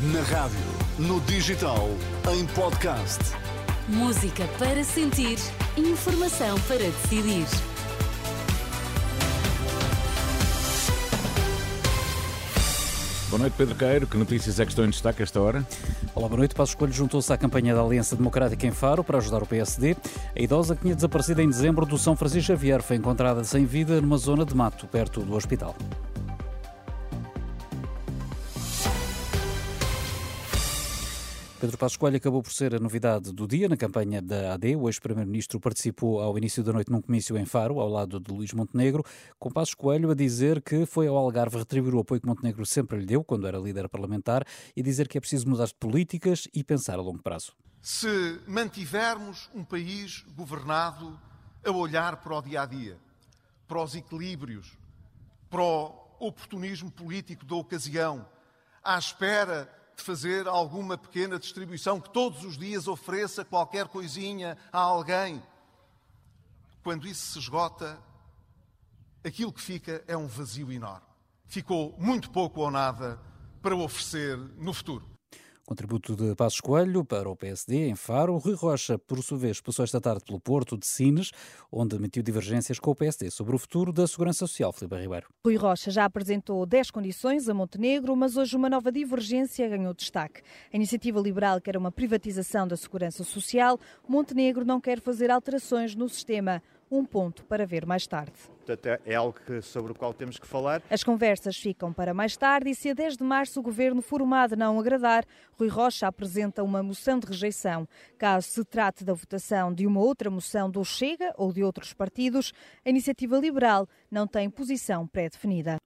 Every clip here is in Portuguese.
Na rádio, no digital, em podcast. Música para sentir, informação para decidir. Boa noite, Pedro Queiro. Que notícias é que estão em destaque a esta hora? Olá, boa noite. Passo Escolho juntou-se à campanha da Aliança Democrática em Faro para ajudar o PSD. A idosa que tinha desaparecido em dezembro do São Francisco Xavier foi encontrada sem vida numa zona de mato perto do hospital. Pedro Passos Coelho acabou por ser a novidade do dia na campanha da AD. O ex-primeiro-ministro participou ao início da noite num comício em Faro, ao lado de Luís Montenegro, com Passos Coelho a dizer que foi ao Algarve retribuir o apoio que Montenegro sempre lhe deu quando era líder parlamentar e dizer que é preciso mudar de políticas e pensar a longo prazo. Se mantivermos um país governado a olhar para o dia a dia, para os equilíbrios, para o oportunismo político da ocasião, à espera de fazer alguma pequena distribuição que todos os dias ofereça qualquer coisinha a alguém. Quando isso se esgota, aquilo que fica é um vazio enorme. Ficou muito pouco ou nada para oferecer no futuro. Contributo de Passos Coelho para o PSD em Faro. Rui Rocha, por sua vez, passou esta tarde pelo Porto de Sines, onde emitiu divergências com o PSD sobre o futuro da Segurança Social. Filipe Ribeiro. Rui Rocha já apresentou 10 condições a Montenegro, mas hoje uma nova divergência ganhou destaque. A iniciativa liberal quer uma privatização da Segurança Social. Montenegro não quer fazer alterações no sistema um ponto para ver mais tarde. Portanto, é algo que, sobre o qual temos que falar. As conversas ficam para mais tarde e se a 10 de março o governo formado não agradar, Rui Rocha apresenta uma moção de rejeição. Caso se trate da votação de uma outra moção do Chega ou de outros partidos, a iniciativa liberal não tem posição pré-definida.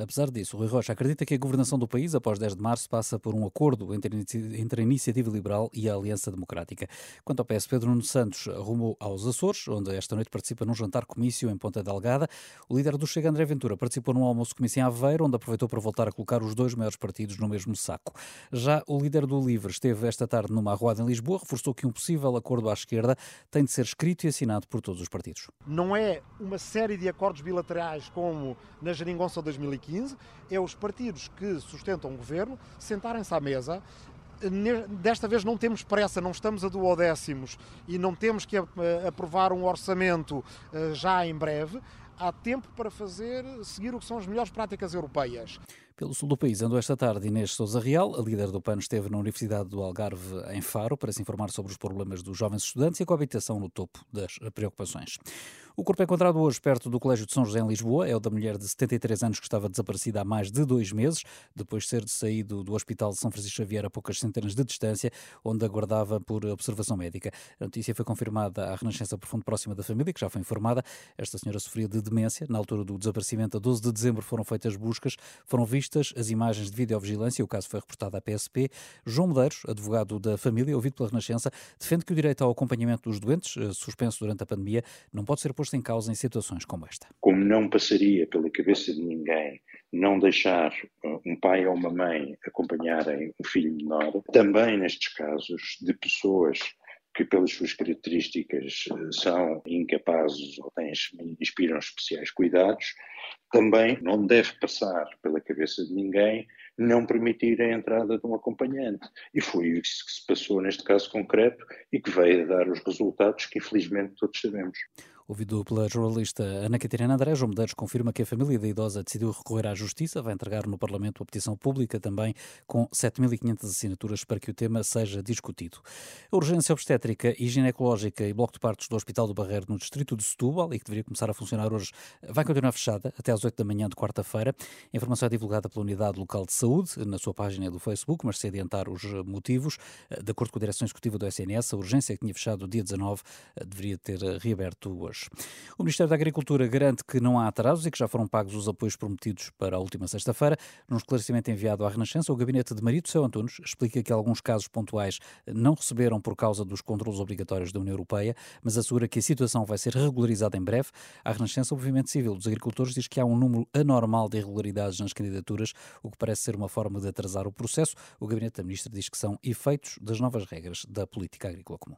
Apesar disso, Rui Rocha acredita que a governação do país após 10 de março passa por um acordo entre, entre a Iniciativa Liberal e a Aliança Democrática. Quanto ao PS, Pedro Nuno Santos rumou aos Açores, onde esta noite participa num jantar comício em Ponta Delgada. O líder do Chega, André Ventura, participou num almoço comício em Aveiro, onde aproveitou para voltar a colocar os dois maiores partidos no mesmo saco. Já o líder do Livre esteve esta tarde numa arruada em Lisboa, reforçou que um possível acordo à esquerda tem de ser escrito e assinado por todos os partidos. Não é uma série de acordos bilaterais como na Jeringonça 2015, 2015 é os partidos que sustentam o governo sentarem-se à mesa. Desta vez não temos pressa, não estamos a duodécimos e não temos que aprovar um orçamento eh, já em breve. Há tempo para fazer, seguir o que são as melhores práticas europeias. Pelo sul do país andou esta tarde Inês Souza Real, a líder do PAN esteve na Universidade do Algarve em Faro para se informar sobre os problemas dos jovens estudantes e a coabitação no topo das preocupações. O corpo encontrado hoje perto do Colégio de São José em Lisboa é o da mulher de 73 anos que estava desaparecida há mais de dois meses, depois de ser saído do Hospital de São Francisco Xavier a poucas centenas de distância, onde aguardava por observação médica. A notícia foi confirmada à Renascença Profundo próxima da família, que já foi informada. Esta senhora sofria de demência. Na altura do desaparecimento, a 12 de dezembro, foram feitas buscas, foram vistas as imagens de videovigilância. O caso foi reportado à PSP. João Medeiros, advogado da família, ouvido pela Renascença, defende que o direito ao acompanhamento dos doentes, eh, suspenso durante a pandemia, não pode ser posto posto em causa em situações como esta. Como não passaria pela cabeça de ninguém não deixar uh, um pai ou uma mãe acompanharem um filho menor, também nestes casos de pessoas que pelas suas características uh, são incapazes ou têm, inspiram especiais cuidados, também não deve passar pela cabeça de ninguém não permitir a entrada de um acompanhante. E foi isso que se passou neste caso concreto e que veio a dar os resultados que infelizmente todos sabemos. Ouvido pela jornalista Ana Catarina André, João Medeiros confirma que a família da idosa decidiu recorrer à Justiça, vai entregar no Parlamento a petição pública também com 7.500 assinaturas para que o tema seja discutido. A urgência obstétrica e ginecológica e bloco de partos do Hospital do Barreiro no distrito de Setúbal e que deveria começar a funcionar hoje vai continuar fechada até às 8 da manhã de quarta-feira. A informação é divulgada pela Unidade Local de Saúde na sua página do Facebook, mas se adiantar os motivos, de acordo com a Direção Executiva do SNS, a urgência que tinha fechado dia 19 deveria ter reaberto hoje. O Ministério da Agricultura garante que não há atrasos e que já foram pagos os apoios prometidos para a última sexta-feira. Num esclarecimento enviado à Renascença, o gabinete de Marito Céu Antunes explica que alguns casos pontuais não receberam por causa dos controlos obrigatórios da União Europeia, mas assegura que a situação vai ser regularizada em breve. A Renascença, o Movimento Civil dos Agricultores, diz que há um número anormal de irregularidades nas candidaturas, o que parece ser uma forma de atrasar o processo. O gabinete da Ministra diz que são efeitos das novas regras da política agrícola comum.